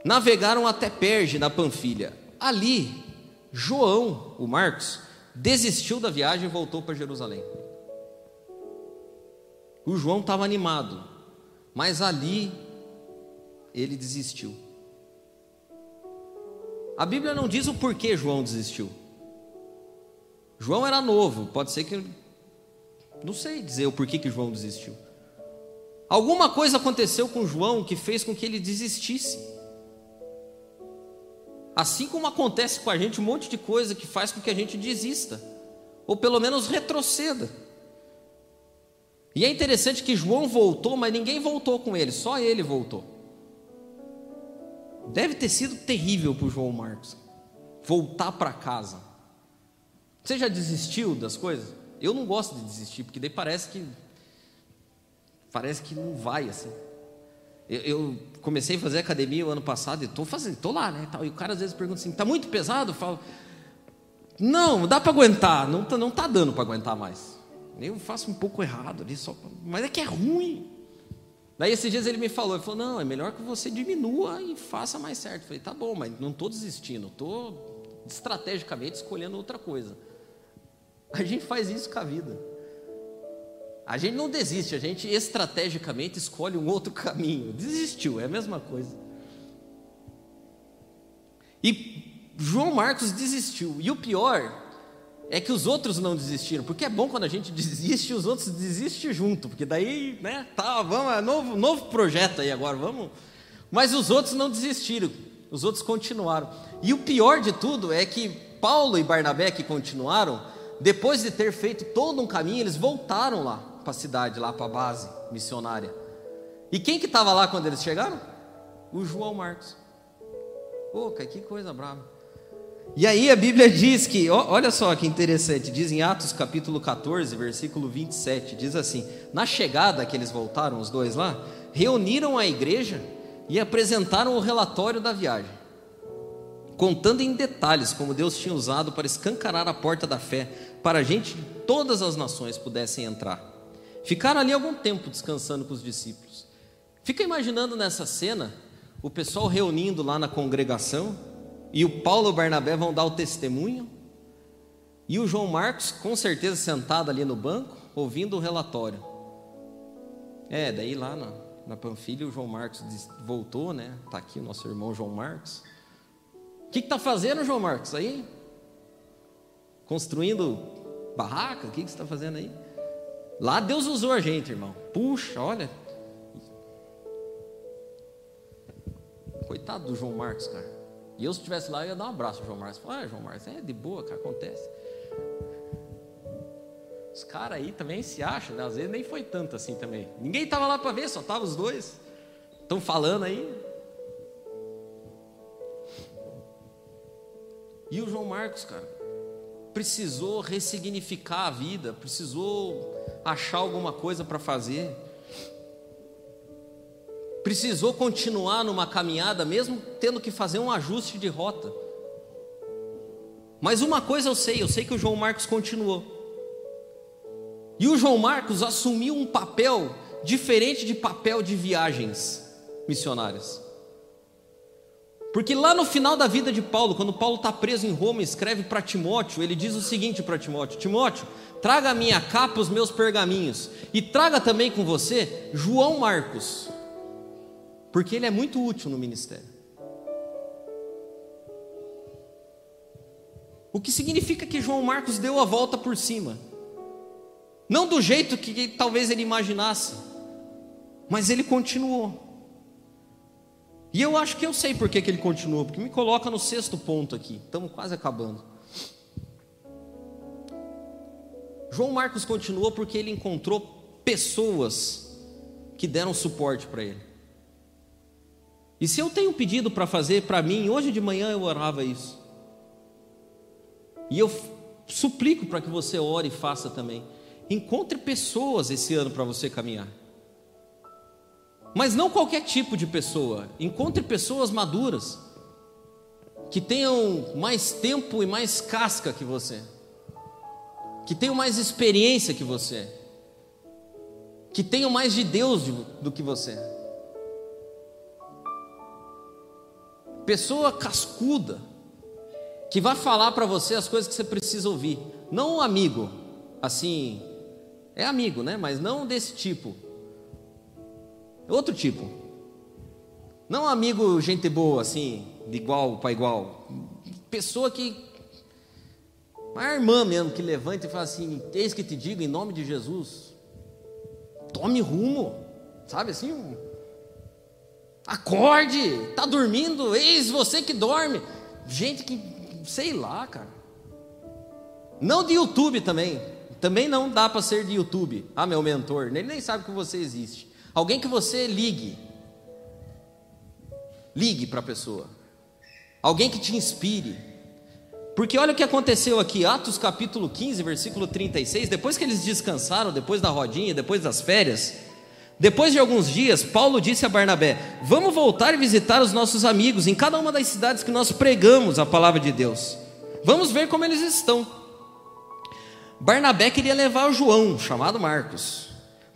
Speaker 1: Navegaram até Perge, na Panfilha. Ali, João, o Marcos, desistiu da viagem e voltou para Jerusalém. O João estava animado, mas ali ele desistiu. A Bíblia não diz o porquê João desistiu. João era novo, pode ser que. Não sei dizer o porquê que João desistiu. Alguma coisa aconteceu com João que fez com que ele desistisse. Assim como acontece com a gente um monte de coisa que faz com que a gente desista, ou pelo menos retroceda. E é interessante que João voltou, mas ninguém voltou com ele, só ele voltou. Deve ter sido terrível para o João Marcos voltar para casa. Você já desistiu das coisas? Eu não gosto de desistir, porque daí parece que parece que não vai assim. Eu, eu comecei a fazer academia o ano passado e estou fazendo, estou lá, né? E o cara às vezes pergunta assim: está muito pesado? Eu falo, não, dá para aguentar, não está não tá dando para aguentar mais. Eu faço um pouco errado ali, só, mas é que é ruim. Daí esses dias ele me falou, ele falou, não, é melhor que você diminua e faça mais certo. Eu falei, tá bom, mas não estou desistindo, estou estrategicamente escolhendo outra coisa. A gente faz isso com a vida. A gente não desiste, a gente estrategicamente escolhe um outro caminho. Desistiu, é a mesma coisa. E João Marcos desistiu. E o pior é que os outros não desistiram, porque é bom quando a gente desiste e os outros desistem junto, porque daí, né, tá, vamos, é novo, novo projeto aí agora, vamos. Mas os outros não desistiram, os outros continuaram. E o pior de tudo é que Paulo e Barnabé que continuaram, depois de ter feito todo um caminho, eles voltaram lá para a cidade, lá para a base missionária. E quem que estava lá quando eles chegaram? O João Marcos. Pô, que coisa brava. E aí a Bíblia diz que, olha só que interessante, diz em Atos capítulo 14, versículo 27, diz assim: Na chegada que eles voltaram, os dois lá, reuniram a igreja e apresentaram o relatório da viagem, contando em detalhes como Deus tinha usado para escancarar a porta da fé, para a gente de todas as nações pudessem entrar. Ficaram ali algum tempo descansando com os discípulos. Fica imaginando nessa cena o pessoal reunindo lá na congregação e o Paulo e o Barnabé vão dar o testemunho, e o João Marcos, com certeza, sentado ali no banco, ouvindo o relatório. É, daí lá na, na Panfilha, o João Marcos voltou, né? Está aqui o nosso irmão João Marcos. O que está fazendo, João Marcos, aí? Construindo barraca? O que, que você está fazendo aí? Lá Deus usou a gente, irmão. Puxa, olha. Coitado do João Marcos, cara. E eu, se estivesse lá, eu ia dar um abraço ao João Marcos. Falar, ah, João Marcos, é de boa, cara, acontece. Os caras aí também se acham, né? às vezes nem foi tanto assim também. Ninguém estava lá para ver, só estavam os dois. Estão falando aí. E o João Marcos, cara, precisou ressignificar a vida, precisou achar alguma coisa para fazer precisou continuar numa caminhada, mesmo tendo que fazer um ajuste de rota. Mas uma coisa eu sei, eu sei que o João Marcos continuou. E o João Marcos assumiu um papel diferente de papel de viagens missionárias. Porque lá no final da vida de Paulo, quando Paulo está preso em Roma, escreve para Timóteo, ele diz o seguinte para Timóteo: Timóteo, traga a minha capa, os meus pergaminhos, e traga também com você João Marcos porque ele é muito útil no ministério. O que significa que João Marcos deu a volta por cima. Não do jeito que talvez ele imaginasse, mas ele continuou. E eu acho que eu sei por que, que ele continuou, porque me coloca no sexto ponto aqui, estamos quase acabando. João Marcos continuou porque ele encontrou pessoas que deram suporte para ele. E se eu tenho um pedido para fazer para mim, hoje de manhã eu orava isso. E eu suplico para que você ore e faça também. encontre pessoas esse ano para você caminhar. Mas não qualquer tipo de pessoa. Encontre pessoas maduras que tenham mais tempo e mais casca que você, que tenham mais experiência que você, que tenham mais de Deus do que você. Pessoa cascuda, que vai falar para você as coisas que você precisa ouvir, não um amigo, assim, é amigo, né? Mas não desse tipo, outro tipo, não amigo gente boa, assim, de igual para igual. Pessoa que. Uma irmã mesmo que levanta e fala assim: Eis que te digo em nome de Jesus. Tome rumo. Sabe assim? Acorde. Tá dormindo? Eis você que dorme. Gente que. Sei lá, cara. Não de YouTube também. Também não dá para ser de YouTube. Ah, meu mentor. Ele nem sabe que você existe. Alguém que você ligue. Ligue para a pessoa alguém que te inspire. Porque olha o que aconteceu aqui, Atos capítulo 15, versículo 36. Depois que eles descansaram, depois da rodinha, depois das férias, depois de alguns dias, Paulo disse a Barnabé: Vamos voltar e visitar os nossos amigos em cada uma das cidades que nós pregamos a palavra de Deus. Vamos ver como eles estão. Barnabé queria levar o João, chamado Marcos,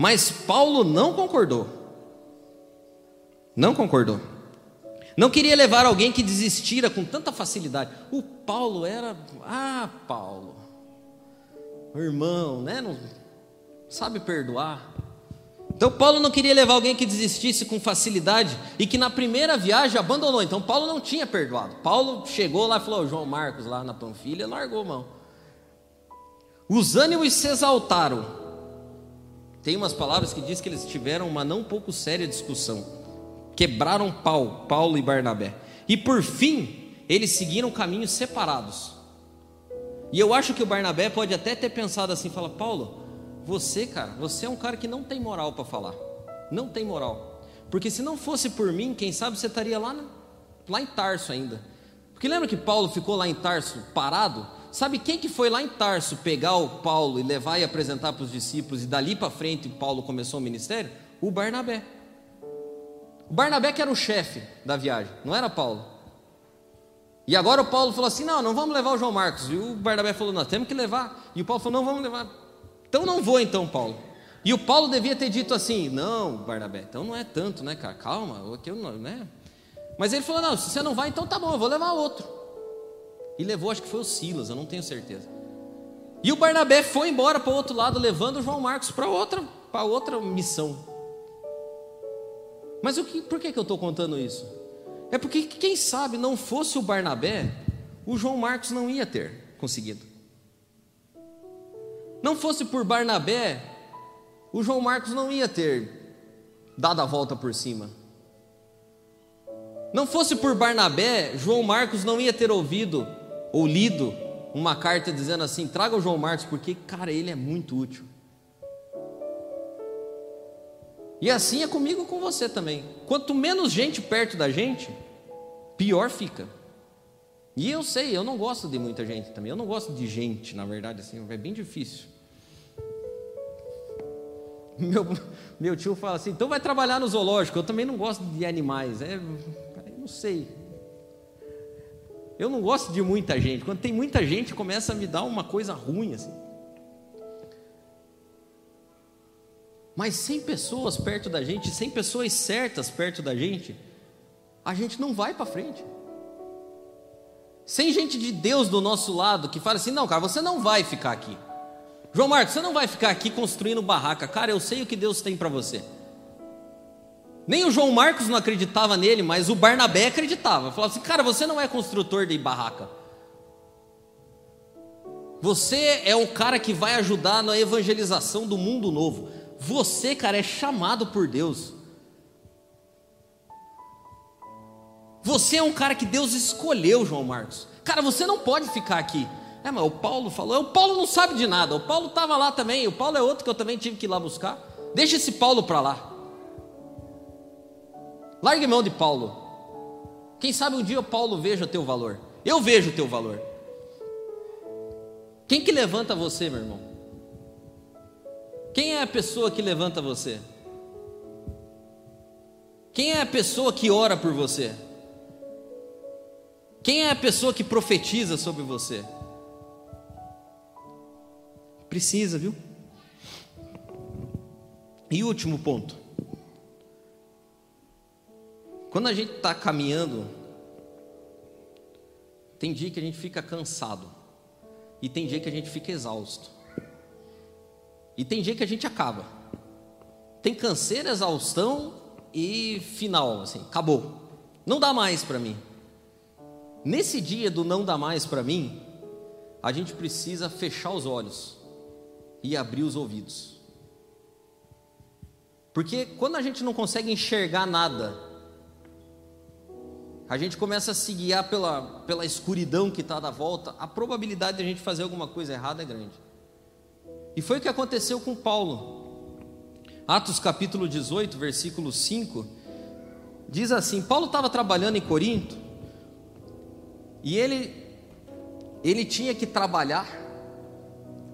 Speaker 1: mas Paulo não concordou. Não concordou. Não queria levar alguém que desistira com tanta facilidade. O Paulo era, ah, Paulo, irmão, né? Não sabe perdoar. Então Paulo não queria levar alguém que desistisse com facilidade e que na primeira viagem abandonou. Então Paulo não tinha perdoado. Paulo chegou lá e falou: João Marcos lá na Panfilha, largou mão. Os ânimos se exaltaram. Tem umas palavras que diz que eles tiveram uma não pouco séria discussão. Quebraram pau, Paulo e Barnabé. E por fim, eles seguiram caminhos separados. E eu acho que o Barnabé pode até ter pensado assim: fala, Paulo, você, cara, você é um cara que não tem moral para falar. Não tem moral. Porque se não fosse por mim, quem sabe você estaria lá, lá em Tarso ainda. Porque lembra que Paulo ficou lá em Tarso parado? Sabe quem que foi lá em Tarso pegar o Paulo e levar e apresentar para os discípulos e dali para frente Paulo começou o ministério? O Barnabé. O Barnabé que era o chefe da viagem, não era Paulo. E agora o Paulo falou assim: não, não vamos levar o João Marcos. E o Barnabé falou: nós temos que levar. E o Paulo falou: não vamos levar. Então não vou, então, Paulo. E o Paulo devia ter dito assim: não, Barnabé, então não é tanto, né, cara? Calma, aqui eu não, né? Mas ele falou: não, se você não vai, então tá bom, eu vou levar outro. E levou, acho que foi o Silas, eu não tenho certeza. E o Barnabé foi embora para o outro lado, levando o João Marcos para outra, para outra missão. Mas o que, por que, que eu estou contando isso? É porque, quem sabe, não fosse o Barnabé, o João Marcos não ia ter conseguido. Não fosse por Barnabé, o João Marcos não ia ter dado a volta por cima. Não fosse por Barnabé, João Marcos não ia ter ouvido ou lido uma carta dizendo assim: traga o João Marcos, porque, cara, ele é muito útil. E assim é comigo com você também. Quanto menos gente perto da gente, pior fica. E eu sei, eu não gosto de muita gente também. Eu não gosto de gente, na verdade, assim, é bem difícil. [LAUGHS] Meu, meu tio fala assim: então vai trabalhar no zoológico. Eu também não gosto de animais. É, não sei. Eu não gosto de muita gente. Quando tem muita gente, começa a me dar uma coisa ruim assim. Mas sem pessoas perto da gente, sem pessoas certas perto da gente, a gente não vai para frente. Sem gente de Deus do nosso lado que fala assim: não, cara, você não vai ficar aqui. João Marcos, você não vai ficar aqui construindo barraca. Cara, eu sei o que Deus tem para você. Nem o João Marcos não acreditava nele, mas o Barnabé acreditava. Falava assim: cara, você não é construtor de barraca. Você é um cara que vai ajudar na evangelização do mundo novo. Você, cara, é chamado por Deus. Você é um cara que Deus escolheu, João Marcos. Cara, você não pode ficar aqui. É, mas o Paulo falou. O Paulo não sabe de nada. O Paulo estava lá também. O Paulo é outro que eu também tive que ir lá buscar. Deixa esse Paulo para lá. Largue mão de Paulo. Quem sabe um dia Paulo veja o teu valor. Eu vejo o teu valor. Quem que levanta você, meu irmão? Quem é a pessoa que levanta você? Quem é a pessoa que ora por você? Quem é a pessoa que profetiza sobre você? Precisa, viu? E último ponto. Quando a gente está caminhando, tem dia que a gente fica cansado, e tem dia que a gente fica exausto, e tem dia que a gente acaba. Tem canseira, exaustão e final, assim, acabou. Não dá mais para mim. Nesse dia do não dá mais para mim, a gente precisa fechar os olhos e abrir os ouvidos. Porque quando a gente não consegue enxergar nada, a gente começa a se guiar pela, pela escuridão que está da volta, a probabilidade de a gente fazer alguma coisa errada é grande. E foi o que aconteceu com Paulo. Atos capítulo 18, versículo 5, diz assim: Paulo estava trabalhando em Corinto e ele, ele tinha que trabalhar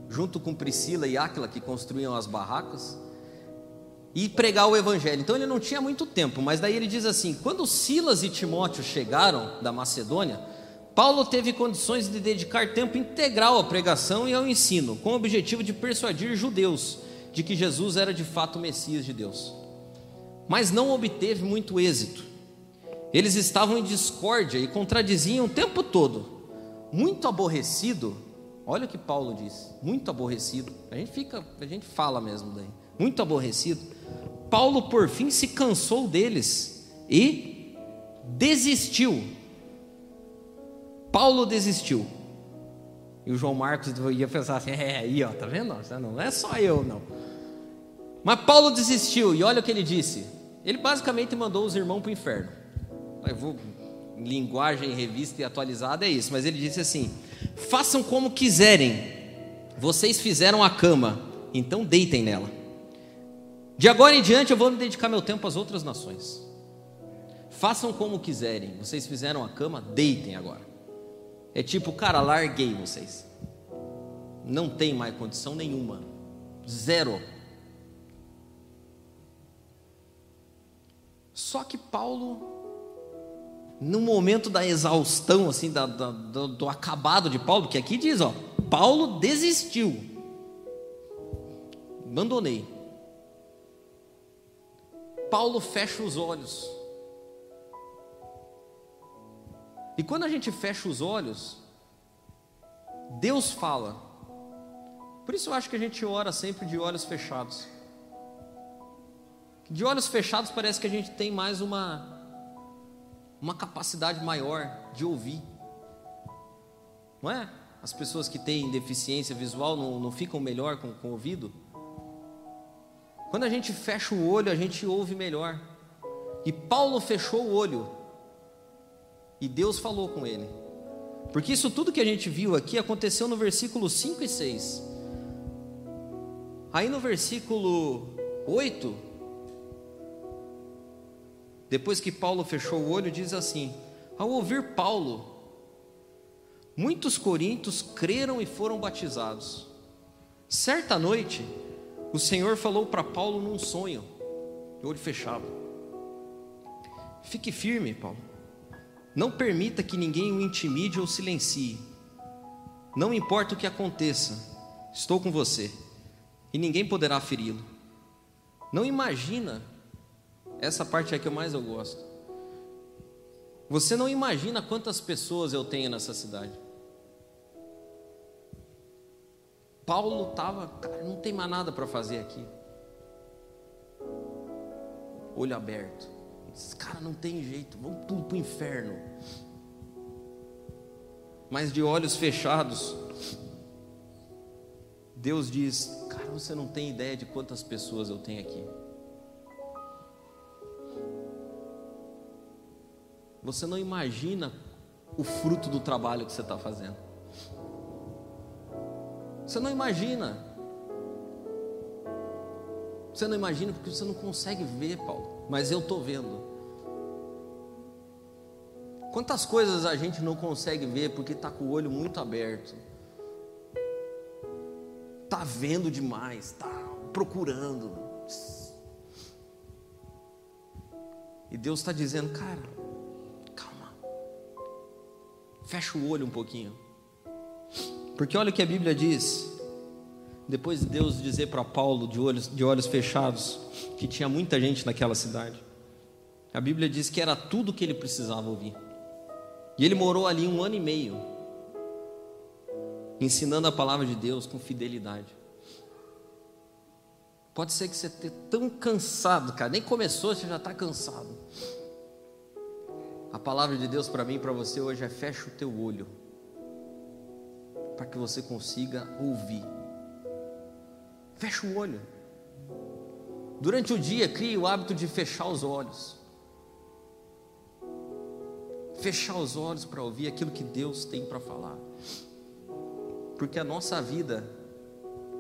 Speaker 1: junto com Priscila e Áquila, que construíam as barracas, e pregar o evangelho. Então ele não tinha muito tempo, mas daí ele diz assim: quando Silas e Timóteo chegaram da Macedônia, Paulo teve condições de dedicar tempo integral à pregação e ao ensino, com o objetivo de persuadir judeus de que Jesus era de fato o Messias de Deus. Mas não obteve muito êxito. Eles estavam em discórdia e contradiziam o tempo todo. Muito aborrecido, olha o que Paulo diz, muito aborrecido. A gente fica, a gente fala mesmo daí. Muito aborrecido. Paulo por fim se cansou deles e desistiu. Paulo desistiu. E o João Marcos ia pensar assim: é, aí, ó, tá vendo? Não é só eu, não. Mas Paulo desistiu, e olha o que ele disse. Ele basicamente mandou os irmãos para o inferno. Eu vou, linguagem revista e atualizada é isso, mas ele disse assim: façam como quiserem, vocês fizeram a cama, então deitem nela. De agora em diante eu vou me dedicar meu tempo às outras nações. Façam como quiserem, vocês fizeram a cama, deitem agora. É tipo, cara, larguei vocês. Não tem mais condição nenhuma. Zero. Só que Paulo, no momento da exaustão, assim, da, da, do, do acabado de Paulo, que aqui diz, ó, Paulo desistiu. Abandonei. Paulo fecha os olhos. E quando a gente fecha os olhos, Deus fala. Por isso eu acho que a gente ora sempre de olhos fechados. De olhos fechados parece que a gente tem mais uma uma capacidade maior de ouvir. Não é? As pessoas que têm deficiência visual não, não ficam melhor com, com o ouvido? Quando a gente fecha o olho, a gente ouve melhor. E Paulo fechou o olho. E Deus falou com ele. Porque isso tudo que a gente viu aqui aconteceu no versículo 5 e 6. Aí no versículo 8, depois que Paulo fechou o olho, diz assim: Ao ouvir Paulo, muitos coríntios creram e foram batizados. Certa noite, o Senhor falou para Paulo num sonho, de olho fechado: Fique firme, Paulo. Não permita que ninguém o intimide ou silencie. Não importa o que aconteça, estou com você e ninguém poderá feri-lo. Não imagina essa parte é que eu mais eu gosto. Você não imagina quantas pessoas eu tenho nessa cidade. Paulo estava, cara, não tem mais nada para fazer aqui. Olho aberto. Cara, não tem jeito, vamos tudo para o inferno. Mas de olhos fechados, Deus diz: Cara, você não tem ideia de quantas pessoas eu tenho aqui. Você não imagina o fruto do trabalho que você está fazendo. Você não imagina. Você não imagina porque você não consegue ver, Paulo. Mas eu estou vendo. Quantas coisas a gente não consegue ver porque está com o olho muito aberto. Está vendo demais, está procurando. E Deus está dizendo, cara, calma, fecha o olho um pouquinho. Porque olha o que a Bíblia diz. Depois de Deus dizer para Paulo, de olhos, de olhos fechados, que tinha muita gente naquela cidade. A Bíblia diz que era tudo que ele precisava ouvir. E ele morou ali um ano e meio, ensinando a palavra de Deus com fidelidade. Pode ser que você esteja tão cansado, cara, nem começou, você já está cansado. A palavra de Deus para mim e para você hoje é: fecha o teu olho, para que você consiga ouvir. Fecha o olho. Durante o dia, crie o hábito de fechar os olhos. Fechar os olhos para ouvir aquilo que Deus tem para falar. Porque a nossa vida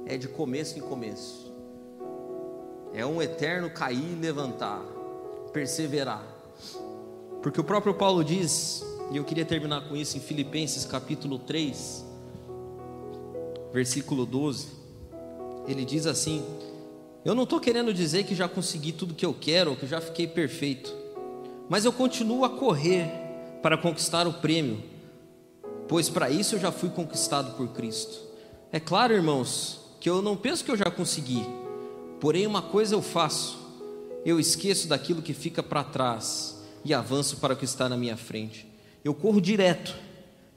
Speaker 1: é de começo em começo. É um eterno cair e levantar, perseverar. Porque o próprio Paulo diz, e eu queria terminar com isso em Filipenses capítulo 3, versículo 12 ele diz assim: Eu não estou querendo dizer que já consegui tudo que eu quero, ou que já fiquei perfeito, mas eu continuo a correr para conquistar o prêmio, pois para isso eu já fui conquistado por Cristo. É claro, irmãos, que eu não penso que eu já consegui, porém uma coisa eu faço: eu esqueço daquilo que fica para trás e avanço para o que está na minha frente. Eu corro direto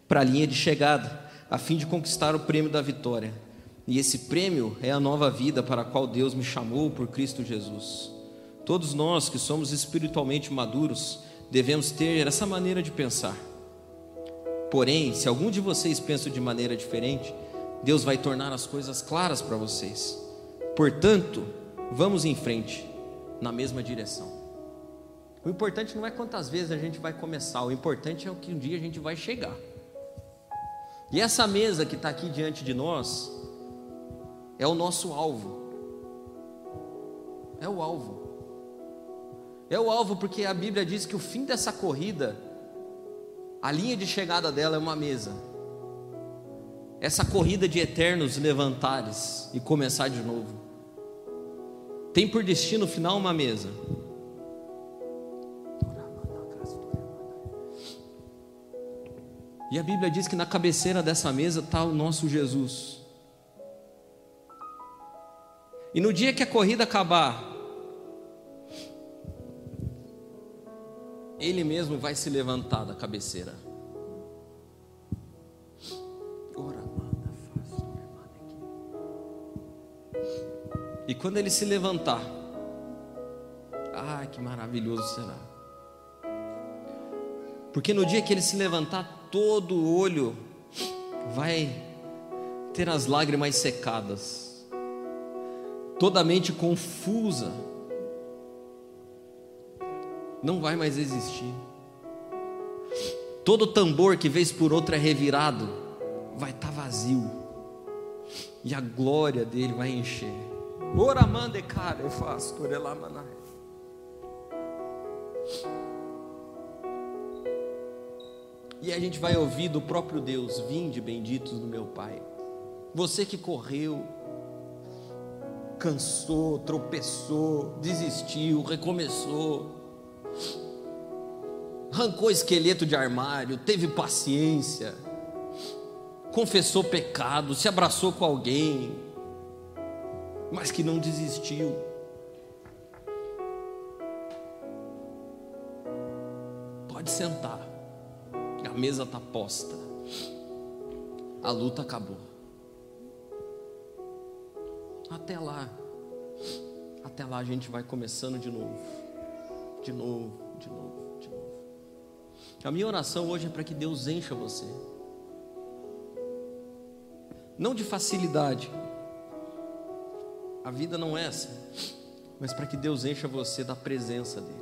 Speaker 1: para a linha de chegada, a fim de conquistar o prêmio da vitória e esse prêmio é a nova vida para a qual Deus me chamou por Cristo Jesus. Todos nós que somos espiritualmente maduros devemos ter essa maneira de pensar. Porém, se algum de vocês pensa de maneira diferente, Deus vai tornar as coisas claras para vocês. Portanto, vamos em frente, na mesma direção. O importante não é quantas vezes a gente vai começar, o importante é o que um dia a gente vai chegar. E essa mesa que está aqui diante de nós, é o nosso alvo. É o alvo. É o alvo porque a Bíblia diz que o fim dessa corrida, a linha de chegada dela é uma mesa. Essa corrida de eternos levantares e começar de novo. Tem por destino final uma mesa. E a Bíblia diz que na cabeceira dessa mesa está o nosso Jesus. E no dia que a corrida acabar, ele mesmo vai se levantar da cabeceira. E quando ele se levantar, ai que maravilhoso será. Porque no dia que ele se levantar, todo olho vai ter as lágrimas secadas toda mente confusa, não vai mais existir. Todo tambor que vez por outra é revirado, vai estar tá vazio, e a glória dele vai encher. Ora mande cara, eu faço, E a gente vai ouvir do próprio Deus: Vinde benditos do meu Pai. Você que correu, cansou, tropeçou, desistiu, recomeçou, arrancou esqueleto de armário, teve paciência, confessou pecado, se abraçou com alguém, mas que não desistiu. Pode sentar, a mesa está posta, a luta acabou. Até lá. Até lá a gente vai começando de novo. De novo, de novo, de novo. A minha oração hoje é para que Deus encha você. Não de facilidade. A vida não é essa. Mas para que Deus encha você da presença dEle.